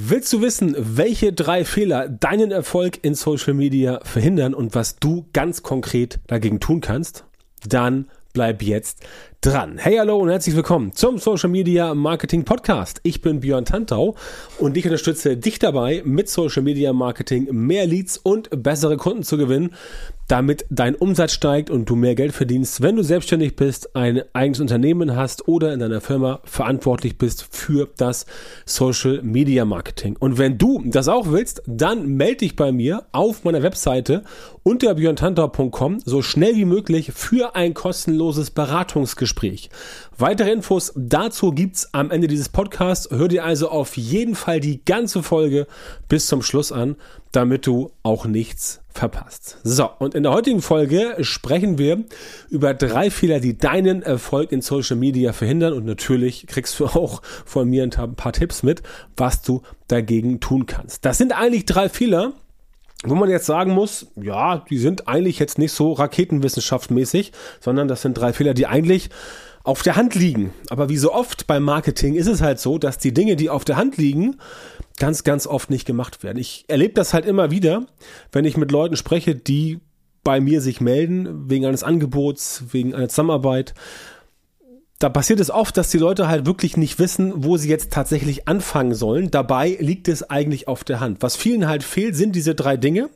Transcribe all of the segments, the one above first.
Willst du wissen, welche drei Fehler deinen Erfolg in Social Media verhindern und was du ganz konkret dagegen tun kannst? Dann bleib jetzt dran. Hey, hallo und herzlich willkommen zum Social Media Marketing Podcast. Ich bin Björn Tantau und ich unterstütze dich dabei, mit Social Media Marketing mehr Leads und bessere Kunden zu gewinnen, damit dein Umsatz steigt und du mehr Geld verdienst, wenn du selbstständig bist, ein eigenes Unternehmen hast oder in deiner Firma verantwortlich bist für das Social Media Marketing. Und wenn du das auch willst, dann melde dich bei mir auf meiner Webseite unter björntantau.com so schnell wie möglich für ein kostenloses Beratungsgespräch. Weitere Infos dazu gibt's am Ende dieses Podcasts. Hör dir also auf jeden Fall die ganze Folge bis zum Schluss an, damit du auch nichts verpasst. So, und in der heutigen Folge sprechen wir über drei Fehler, die deinen Erfolg in Social Media verhindern. Und natürlich kriegst du auch von mir ein paar Tipps mit, was du dagegen tun kannst. Das sind eigentlich drei Fehler, wo man jetzt sagen muss, ja, die sind eigentlich jetzt nicht so raketenwissenschaftsmäßig, sondern das sind drei Fehler, die eigentlich auf der Hand liegen. Aber wie so oft beim Marketing ist es halt so, dass die Dinge, die auf der Hand liegen, ganz, ganz oft nicht gemacht werden. Ich erlebe das halt immer wieder, wenn ich mit Leuten spreche, die bei mir sich melden, wegen eines Angebots, wegen einer Zusammenarbeit da passiert es oft, dass die Leute halt wirklich nicht wissen, wo sie jetzt tatsächlich anfangen sollen. Dabei liegt es eigentlich auf der Hand. Was vielen halt fehlt, sind diese drei Dinge,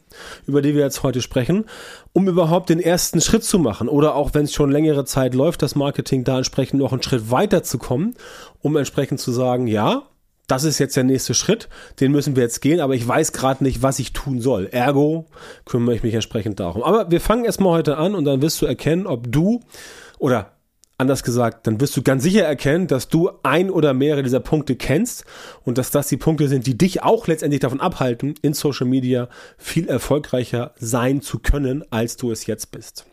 über die wir jetzt heute sprechen, um überhaupt den ersten Schritt zu machen. Oder auch wenn es schon längere Zeit läuft, das Marketing da entsprechend noch einen Schritt weiter zu kommen, um entsprechend zu sagen, ja, das ist jetzt der nächste Schritt, den müssen wir jetzt gehen, aber ich weiß gerade nicht, was ich tun soll. Ergo kümmere ich mich entsprechend darum. Aber wir fangen erstmal heute an und dann wirst du erkennen, ob du oder Anders gesagt, dann wirst du ganz sicher erkennen, dass du ein oder mehrere dieser Punkte kennst und dass das die Punkte sind, die dich auch letztendlich davon abhalten, in Social Media viel erfolgreicher sein zu können, als du es jetzt bist.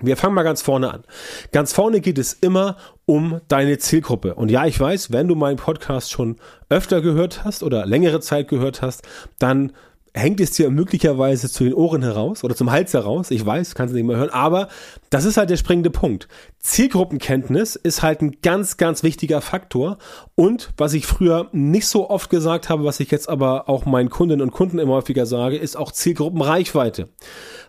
Wir fangen mal ganz vorne an. Ganz vorne geht es immer um deine Zielgruppe. Und ja, ich weiß, wenn du meinen Podcast schon öfter gehört hast oder längere Zeit gehört hast, dann hängt es dir möglicherweise zu den Ohren heraus oder zum Hals heraus. Ich weiß, kannst du nicht mehr hören, aber das ist halt der springende Punkt. Zielgruppenkenntnis ist halt ein ganz, ganz wichtiger Faktor. Und was ich früher nicht so oft gesagt habe, was ich jetzt aber auch meinen Kundinnen und Kunden immer häufiger sage, ist auch Zielgruppenreichweite.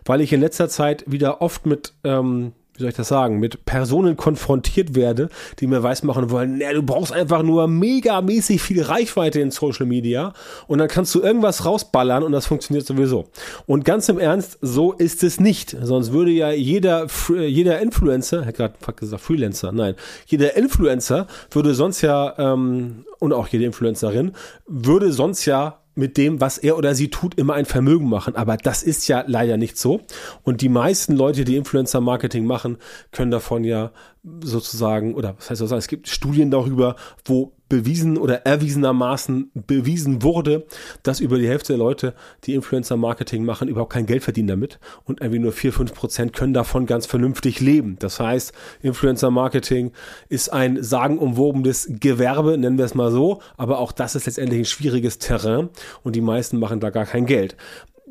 Weil ich in letzter Zeit wieder oft mit ähm, wie soll ich das sagen, mit Personen konfrontiert werde, die mir weismachen wollen, na, du brauchst einfach nur megamäßig viel Reichweite in Social Media und dann kannst du irgendwas rausballern und das funktioniert sowieso. Und ganz im Ernst, so ist es nicht. Sonst würde ja jeder, jeder Influencer, ich gerade gesagt Freelancer, nein, jeder Influencer würde sonst ja, ähm, und auch jede Influencerin, würde sonst ja mit dem, was er oder sie tut, immer ein Vermögen machen. Aber das ist ja leider nicht so. Und die meisten Leute, die Influencer-Marketing machen, können davon ja sozusagen, oder was heißt das, es gibt Studien darüber, wo bewiesen oder erwiesenermaßen bewiesen wurde, dass über die Hälfte der Leute, die Influencer-Marketing machen, überhaupt kein Geld verdienen damit und irgendwie nur 4, 5 Prozent können davon ganz vernünftig leben. Das heißt, Influencer-Marketing ist ein sagenumwobenes Gewerbe, nennen wir es mal so, aber auch das ist letztendlich ein schwieriges Terrain und die meisten machen da gar kein Geld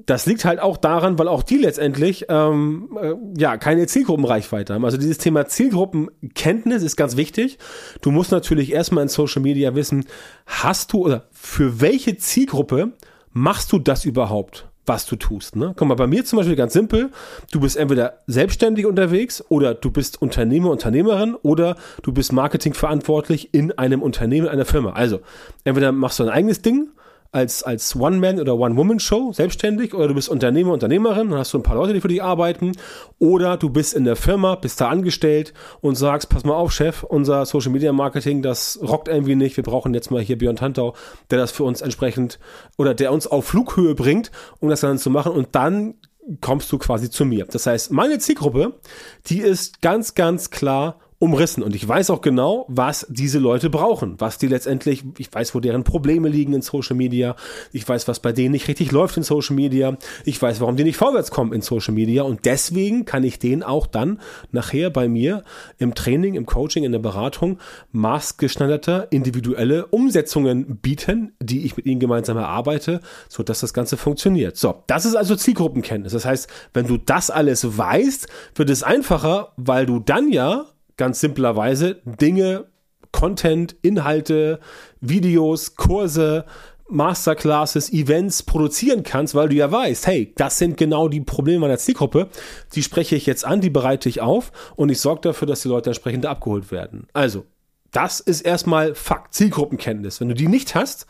das liegt halt auch daran, weil auch die letztendlich ähm, äh, ja keine Zielgruppenreichweite haben. Also dieses Thema Zielgruppenkenntnis ist ganz wichtig. Du musst natürlich erstmal in Social Media wissen, hast du oder für welche Zielgruppe machst du das überhaupt? was du tust. Ne? Guck mal, bei mir zum Beispiel ganz simpel. Du bist entweder selbstständig unterwegs oder du bist Unternehmer, Unternehmerin oder du bist marketingverantwortlich in einem Unternehmen, einer Firma. Also, entweder machst du ein eigenes Ding als, als One-Man- oder One-Woman-Show selbstständig oder du bist Unternehmer, Unternehmerin, dann hast du ein paar Leute, die für dich arbeiten oder du bist in der Firma, bist da angestellt und sagst, pass mal auf, Chef, unser Social-Media-Marketing, das rockt irgendwie nicht, wir brauchen jetzt mal hier Björn Tantau, der das für uns entsprechend oder der uns auf Flughöhe bringt, um das dann zu machen und dann kommst du quasi zu mir. Das heißt, meine Zielgruppe, die ist ganz, ganz klar umrissen. Und ich weiß auch genau, was diese Leute brauchen, was die letztendlich, ich weiß, wo deren Probleme liegen in Social Media, ich weiß, was bei denen nicht richtig läuft in Social Media, ich weiß, warum die nicht vorwärts kommen in Social Media und deswegen kann ich denen auch dann nachher bei mir im Training, im Coaching, in der Beratung maßgeschneiderte individuelle Umsetzungen bieten, die ich mit ihnen gemeinsam erarbeite, so dass das Ganze funktioniert. So, das ist also Zielgruppenkenntnis. Das heißt, wenn du das alles weißt, wird es einfacher, weil du dann ja ganz simplerweise Dinge, Content, Inhalte, Videos, Kurse, Masterclasses, Events produzieren kannst, weil du ja weißt, hey, das sind genau die Probleme meiner Zielgruppe, die spreche ich jetzt an, die bereite ich auf und ich sorge dafür, dass die Leute entsprechend abgeholt werden. Also, das ist erstmal Fakt, Zielgruppenkenntnis. Wenn du die nicht hast,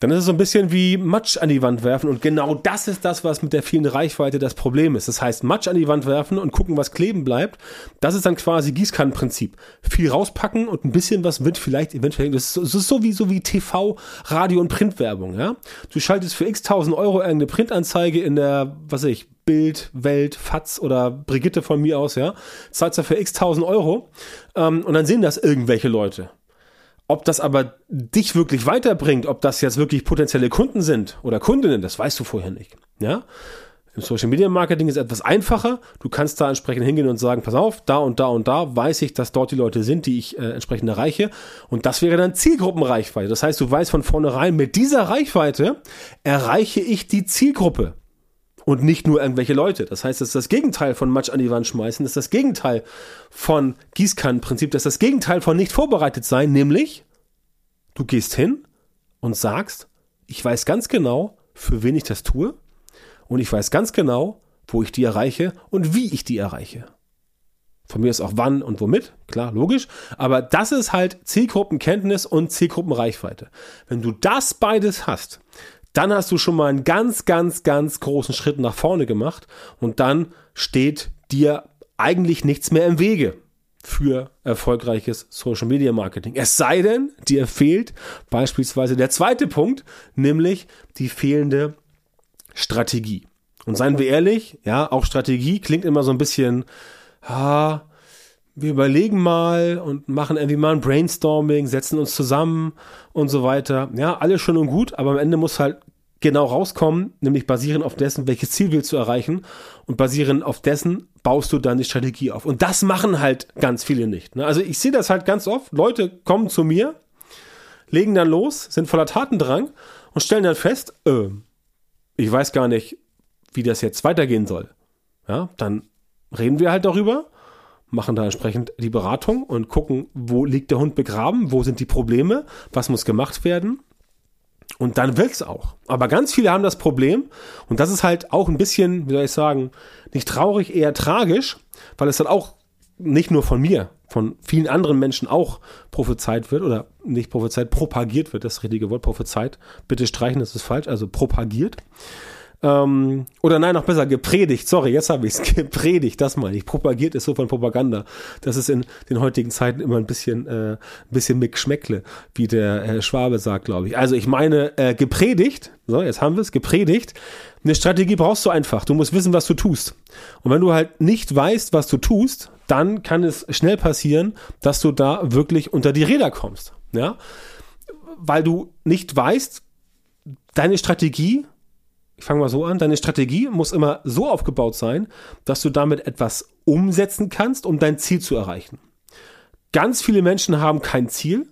dann ist es so ein bisschen wie Matsch an die Wand werfen und genau das ist das, was mit der vielen Reichweite das Problem ist. Das heißt, Matsch an die Wand werfen und gucken, was kleben bleibt, das ist dann quasi Gießkannenprinzip. Viel rauspacken und ein bisschen was wird vielleicht eventuell, das ist, so, so wie, so wie TV, Radio und Printwerbung, ja. Du schaltest für x tausend Euro irgendeine Printanzeige in der, was weiß ich, Bild, Welt, Fatz oder Brigitte von mir aus, ja, zahlst dafür x tausend Euro ähm, und dann sehen das irgendwelche Leute. Ob das aber dich wirklich weiterbringt, ob das jetzt wirklich potenzielle Kunden sind oder Kundinnen, das weißt du vorher nicht. Ja? Im Social Media Marketing ist etwas einfacher. Du kannst da entsprechend hingehen und sagen, pass auf, da und da und da weiß ich, dass dort die Leute sind, die ich äh, entsprechend erreiche. Und das wäre dann Zielgruppenreichweite. Das heißt, du weißt von vornherein, mit dieser Reichweite erreiche ich die Zielgruppe und nicht nur irgendwelche Leute. Das heißt, das ist das Gegenteil von Matsch an die Wand schmeißen, das ist das Gegenteil von Gießkannenprinzip, das ist das Gegenteil von nicht vorbereitet sein, nämlich du gehst hin und sagst, ich weiß ganz genau, für wen ich das tue und ich weiß ganz genau, wo ich die erreiche und wie ich die erreiche. Von mir ist auch wann und womit, klar, logisch. Aber das ist halt Zielgruppenkenntnis und Zielgruppenreichweite. Wenn du das beides hast, dann hast du schon mal einen ganz, ganz, ganz großen Schritt nach vorne gemacht und dann steht dir eigentlich nichts mehr im Wege für erfolgreiches Social Media Marketing. Es sei denn, dir fehlt beispielsweise der zweite Punkt, nämlich die fehlende Strategie. Und seien wir ehrlich, ja, auch Strategie klingt immer so ein bisschen, ah, wir überlegen mal und machen irgendwie mal ein Brainstorming, setzen uns zusammen und so weiter. Ja, alles schön und gut, aber am Ende muss halt genau rauskommen, nämlich basierend auf dessen, welches Ziel willst du erreichen und basierend auf dessen baust du dann die Strategie auf. Und das machen halt ganz viele nicht. Ne? Also ich sehe das halt ganz oft. Leute kommen zu mir, legen dann los, sind voller Tatendrang und stellen dann fest, äh, ich weiß gar nicht, wie das jetzt weitergehen soll. Ja, dann reden wir halt darüber machen da entsprechend die Beratung und gucken, wo liegt der Hund begraben, wo sind die Probleme, was muss gemacht werden. Und dann wirkt's auch. Aber ganz viele haben das Problem, und das ist halt auch ein bisschen, wie soll ich sagen, nicht traurig, eher tragisch, weil es dann auch nicht nur von mir, von vielen anderen Menschen auch prophezeit wird oder nicht prophezeit, propagiert wird, das richtige Wort, prophezeit. Bitte streichen, das ist falsch, also propagiert. Ähm, oder nein, noch besser, gepredigt. Sorry, jetzt habe ich es. Gepredigt, das meine ich. Propagiert ist so von Propaganda. Das ist in den heutigen Zeiten immer ein bisschen, äh, ein bisschen mit Geschmäckle, wie der äh, Schwabe sagt, glaube ich. Also ich meine, äh, gepredigt, so, jetzt haben wir es, gepredigt. Eine Strategie brauchst du einfach. Du musst wissen, was du tust. Und wenn du halt nicht weißt, was du tust, dann kann es schnell passieren, dass du da wirklich unter die Räder kommst. Ja? Weil du nicht weißt, deine Strategie ich fange mal so an, deine Strategie muss immer so aufgebaut sein, dass du damit etwas umsetzen kannst, um dein Ziel zu erreichen. Ganz viele Menschen haben kein Ziel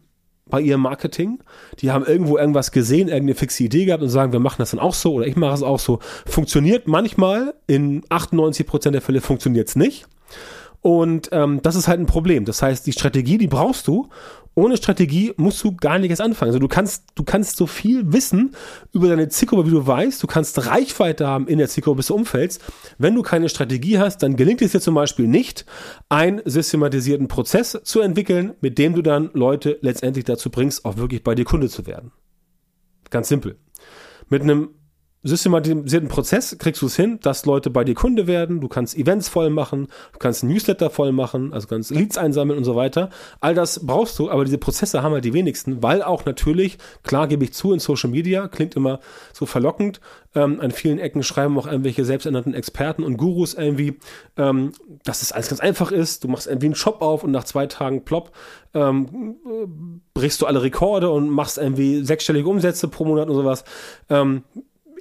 bei ihrem Marketing. Die haben irgendwo irgendwas gesehen, irgendeine fixe Idee gehabt und sagen, wir machen das dann auch so oder ich mache es auch so. Funktioniert manchmal, in 98 Prozent der Fälle funktioniert es nicht. Und ähm, das ist halt ein Problem. Das heißt, die Strategie, die brauchst du, ohne Strategie musst du gar nichts anfangen. Also du kannst, du kannst so viel wissen über deine Zielgruppe, wie du weißt. Du kannst Reichweite haben in der Zielgruppe des Umfelds. Wenn du keine Strategie hast, dann gelingt es dir zum Beispiel nicht, einen systematisierten Prozess zu entwickeln, mit dem du dann Leute letztendlich dazu bringst, auch wirklich bei dir Kunde zu werden. Ganz simpel. Mit einem systematisierten Prozess kriegst du es hin, dass Leute bei dir Kunde werden. Du kannst Events voll machen, du kannst Newsletter voll machen, also kannst Leads einsammeln und so weiter. All das brauchst du, aber diese Prozesse haben halt die wenigsten, weil auch natürlich, klar gebe ich zu, in Social Media klingt immer so verlockend. Ähm, an vielen Ecken schreiben auch irgendwelche selbsternannten Experten und Gurus irgendwie, ähm, dass es alles ganz einfach ist. Du machst irgendwie einen Shop auf und nach zwei Tagen plopp ähm, brichst du alle Rekorde und machst irgendwie sechsstellige Umsätze pro Monat und sowas. Ähm,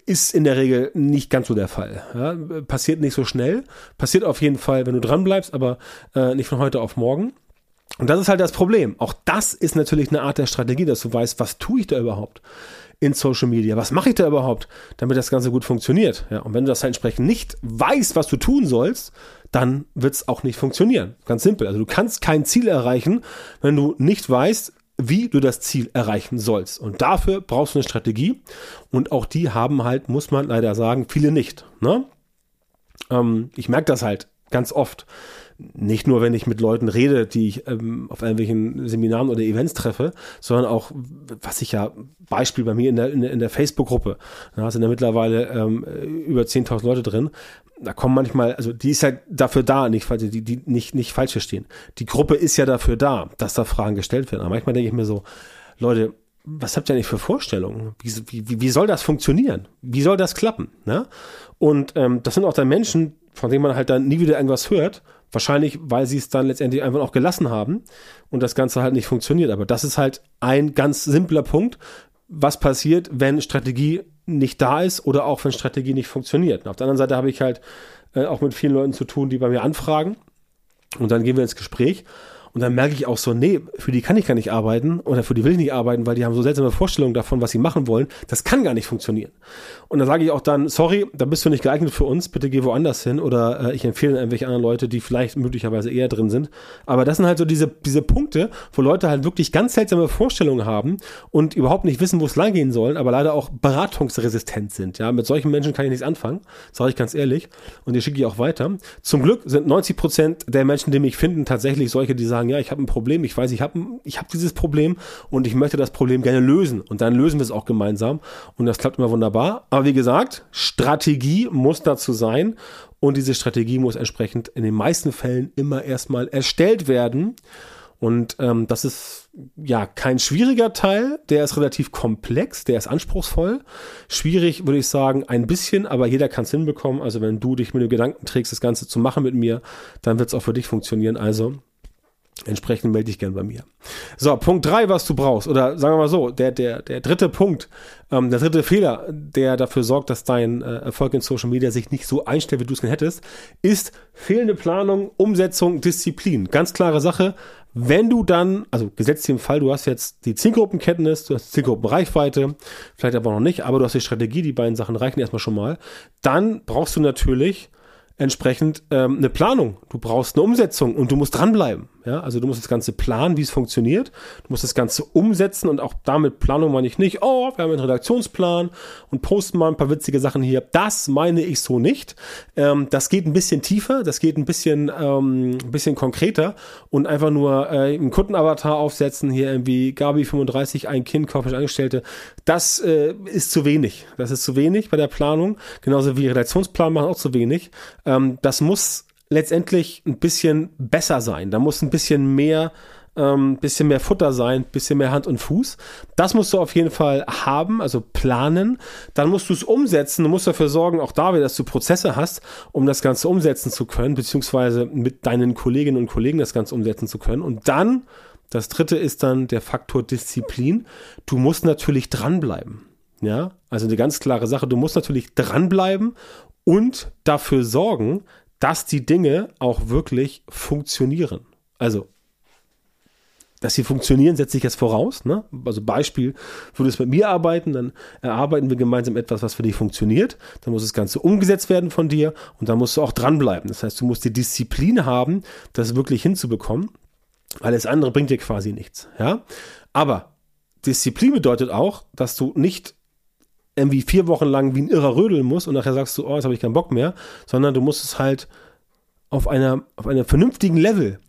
ist in der Regel nicht ganz so der Fall. Ja, passiert nicht so schnell. Passiert auf jeden Fall, wenn du dran bleibst, aber äh, nicht von heute auf morgen. Und das ist halt das Problem. Auch das ist natürlich eine Art der Strategie, dass du weißt, was tue ich da überhaupt in Social Media? Was mache ich da überhaupt, damit das Ganze gut funktioniert? Ja, und wenn du das halt entsprechend nicht weißt, was du tun sollst, dann wird es auch nicht funktionieren. Ganz simpel. Also du kannst kein Ziel erreichen, wenn du nicht weißt, wie du das Ziel erreichen sollst. Und dafür brauchst du eine Strategie. Und auch die haben halt, muss man leider sagen, viele nicht. Ne? Ähm, ich merke das halt ganz oft nicht nur, wenn ich mit Leuten rede, die ich ähm, auf irgendwelchen Seminaren oder Events treffe, sondern auch, was ich ja, Beispiel bei mir in der, in der, Facebook-Gruppe, da sind ja mittlerweile ähm, über 10.000 Leute drin, da kommen manchmal, also die ist ja dafür da, nicht, die, die nicht, nicht falsch verstehen. Die Gruppe ist ja dafür da, dass da Fragen gestellt werden. Aber manchmal denke ich mir so, Leute, was habt ihr eigentlich für Vorstellungen? Wie, wie, wie soll das funktionieren? Wie soll das klappen? Ne? Und ähm, das sind auch dann Menschen, von denen man halt dann nie wieder irgendwas hört Wahrscheinlich, weil sie es dann letztendlich einfach auch gelassen haben und das Ganze halt nicht funktioniert. Aber das ist halt ein ganz simpler Punkt, was passiert, wenn Strategie nicht da ist oder auch wenn Strategie nicht funktioniert. Und auf der anderen Seite habe ich halt äh, auch mit vielen Leuten zu tun, die bei mir anfragen und dann gehen wir ins Gespräch und dann merke ich auch so, nee, für die kann ich gar nicht arbeiten oder für die will ich nicht arbeiten, weil die haben so seltsame Vorstellungen davon, was sie machen wollen. Das kann gar nicht funktionieren. Und dann sage ich auch dann, sorry, da bist du nicht geeignet für uns, bitte geh woanders hin oder äh, ich empfehle irgendwelche anderen Leute, die vielleicht möglicherweise eher drin sind. Aber das sind halt so diese, diese Punkte, wo Leute halt wirklich ganz seltsame Vorstellungen haben und überhaupt nicht wissen, wo es lang gehen soll, aber leider auch beratungsresistent sind. Ja, mit solchen Menschen kann ich nichts anfangen, sage ich ganz ehrlich. Und die schicke ich auch weiter. Zum Glück sind 90 Prozent der Menschen, die mich finden, tatsächlich solche, die sagen, sagen, ja, ich habe ein Problem, ich weiß, ich habe ich hab dieses Problem und ich möchte das Problem gerne lösen. Und dann lösen wir es auch gemeinsam. Und das klappt immer wunderbar. Aber wie gesagt, Strategie muss dazu sein. Und diese Strategie muss entsprechend in den meisten Fällen immer erstmal erstellt werden. Und ähm, das ist ja kein schwieriger Teil, der ist relativ komplex, der ist anspruchsvoll. Schwierig würde ich sagen, ein bisschen, aber jeder kann es hinbekommen. Also wenn du dich mit dem Gedanken trägst, das Ganze zu machen mit mir, dann wird es auch für dich funktionieren. Also Entsprechend melde dich gern bei mir. So, Punkt drei, was du brauchst, oder sagen wir mal so, der, der, der dritte Punkt, ähm, der dritte Fehler, der dafür sorgt, dass dein äh, Erfolg in Social Media sich nicht so einstellt, wie du es gerne hättest, ist fehlende Planung, Umsetzung, Disziplin. Ganz klare Sache. Wenn du dann, also gesetzt im Fall, du hast jetzt die Zielgruppenkenntnis, du hast Zielgruppenreichweite, vielleicht aber noch nicht, aber du hast die Strategie, die beiden Sachen reichen erstmal schon mal, dann brauchst du natürlich entsprechend ähm, eine Planung. Du brauchst eine Umsetzung und du musst dranbleiben. Ja, also du musst das Ganze planen, wie es funktioniert. Du musst das Ganze umsetzen und auch damit Planung meine ich nicht, oh, wir haben einen Redaktionsplan und posten mal ein paar witzige Sachen hier. Das meine ich so nicht. Ähm, das geht ein bisschen tiefer, das geht ein bisschen, ähm, ein bisschen konkreter und einfach nur äh, einen Kundenavatar aufsetzen, hier irgendwie Gabi 35, ein Kind, kaufmännisch Angestellte. Das äh, ist zu wenig. Das ist zu wenig bei der Planung. Genauso wie Redaktionsplan machen auch zu wenig. Ähm, das muss letztendlich ein bisschen besser sein. Da muss ein bisschen mehr ähm, bisschen mehr Futter sein, bisschen mehr Hand und Fuß. Das musst du auf jeden Fall haben, also planen. Dann musst du es umsetzen. Du musst dafür sorgen, auch da wieder, dass du Prozesse hast, um das Ganze umsetzen zu können, beziehungsweise mit deinen Kolleginnen und Kollegen das Ganze umsetzen zu können. Und dann, das dritte ist dann der Faktor Disziplin. Du musst natürlich dranbleiben. Ja, also eine ganz klare Sache. Du musst natürlich dranbleiben und dafür sorgen, dass die Dinge auch wirklich funktionieren. Also, dass sie funktionieren, setze ich jetzt voraus. Ne? Also Beispiel, würdest mit mir arbeiten, dann erarbeiten wir gemeinsam etwas, was für dich funktioniert. Dann muss das Ganze umgesetzt werden von dir und dann musst du auch dranbleiben. Das heißt, du musst die Disziplin haben, das wirklich hinzubekommen. Alles andere bringt dir quasi nichts. Ja? Aber Disziplin bedeutet auch, dass du nicht irgendwie vier Wochen lang wie ein Irrer rödeln musst und nachher sagst du, oh, jetzt habe ich keinen Bock mehr, sondern du musst es halt auf einer, auf einem vernünftigen Level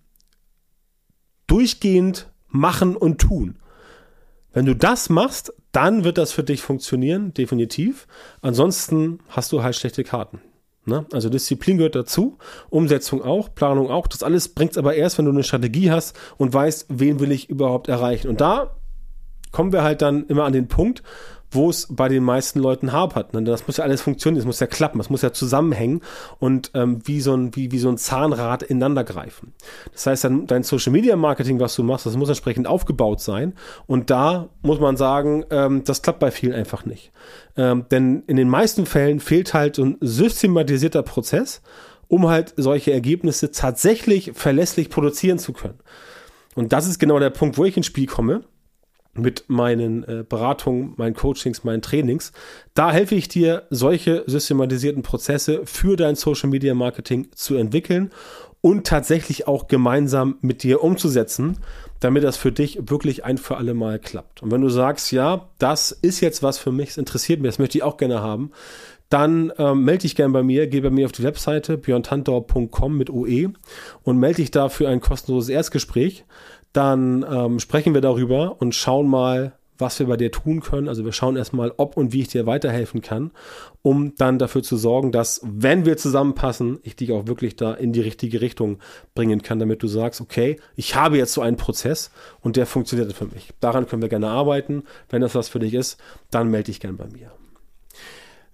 durchgehend machen und tun. Wenn du das machst, dann wird das für dich funktionieren, definitiv. Ansonsten hast du halt schlechte Karten. Ne? Also Disziplin gehört dazu, Umsetzung auch, Planung auch. Das alles bringt es aber erst, wenn du eine Strategie hast und weißt, wen will ich überhaupt erreichen. Und da kommen wir halt dann immer an den Punkt, wo es bei den meisten Leuten hapert. Ne? Das muss ja alles funktionieren, das muss ja klappen, das muss ja zusammenhängen und ähm, wie, so ein, wie, wie so ein Zahnrad ineinander greifen. Das heißt, dein, dein Social Media Marketing, was du machst, das muss entsprechend aufgebaut sein. Und da muss man sagen, ähm, das klappt bei vielen einfach nicht. Ähm, denn in den meisten Fällen fehlt halt so ein systematisierter Prozess, um halt solche Ergebnisse tatsächlich verlässlich produzieren zu können. Und das ist genau der Punkt, wo ich ins Spiel komme mit meinen äh, Beratungen, meinen Coachings, meinen Trainings. Da helfe ich dir, solche systematisierten Prozesse für dein Social Media Marketing zu entwickeln und tatsächlich auch gemeinsam mit dir umzusetzen, damit das für dich wirklich ein für alle Mal klappt. Und wenn du sagst, ja, das ist jetzt was für mich, es interessiert mich, das möchte ich auch gerne haben, dann ähm, melde dich gerne bei mir, geh bei mir auf die Webseite björntantau.com mit OE und melde dich da für ein kostenloses Erstgespräch. Dann ähm, sprechen wir darüber und schauen mal, was wir bei dir tun können. Also wir schauen erstmal, ob und wie ich dir weiterhelfen kann, um dann dafür zu sorgen, dass, wenn wir zusammenpassen, ich dich auch wirklich da in die richtige Richtung bringen kann, damit du sagst, okay, ich habe jetzt so einen Prozess und der funktioniert für mich. Daran können wir gerne arbeiten. Wenn das was für dich ist, dann melde dich gerne bei mir.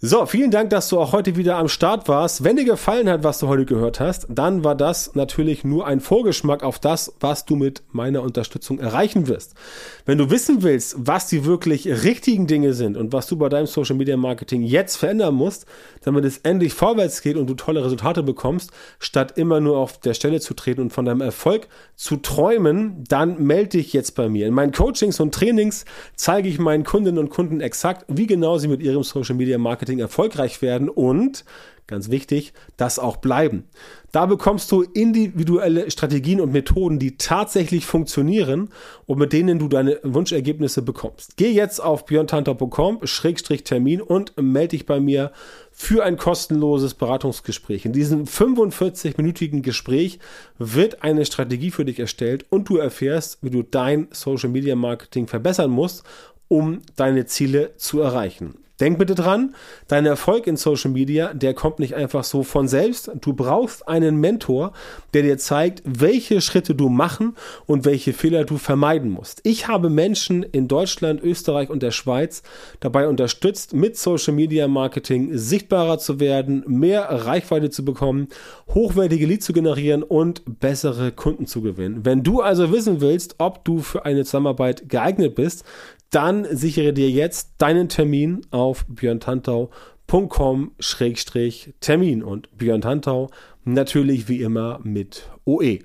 So, vielen Dank, dass du auch heute wieder am Start warst. Wenn dir gefallen hat, was du heute gehört hast, dann war das natürlich nur ein Vorgeschmack auf das, was du mit meiner Unterstützung erreichen wirst. Wenn du wissen willst, was die wirklich richtigen Dinge sind und was du bei deinem Social Media Marketing jetzt verändern musst, damit es endlich vorwärts geht und du tolle Resultate bekommst, statt immer nur auf der Stelle zu treten und von deinem Erfolg zu träumen, dann melde dich jetzt bei mir. In meinen Coachings und Trainings zeige ich meinen Kundinnen und Kunden exakt, wie genau sie mit ihrem Social Media Marketing Marketing erfolgreich werden und ganz wichtig, das auch bleiben. Da bekommst du individuelle Strategien und Methoden, die tatsächlich funktionieren und mit denen du deine Wunschergebnisse bekommst. Geh jetzt auf björntantau.com-termin und melde dich bei mir für ein kostenloses Beratungsgespräch. In diesem 45-minütigen Gespräch wird eine Strategie für dich erstellt und du erfährst, wie du dein Social Media Marketing verbessern musst, um deine Ziele zu erreichen. Denk bitte dran, dein Erfolg in Social Media, der kommt nicht einfach so von selbst. Du brauchst einen Mentor, der dir zeigt, welche Schritte du machen und welche Fehler du vermeiden musst. Ich habe Menschen in Deutschland, Österreich und der Schweiz dabei unterstützt, mit Social Media Marketing sichtbarer zu werden, mehr Reichweite zu bekommen, hochwertige Leads zu generieren und bessere Kunden zu gewinnen. Wenn du also wissen willst, ob du für eine Zusammenarbeit geeignet bist, dann sichere dir jetzt deinen Termin auf björntantau.com-termin und Björn Tantau natürlich wie immer mit OE.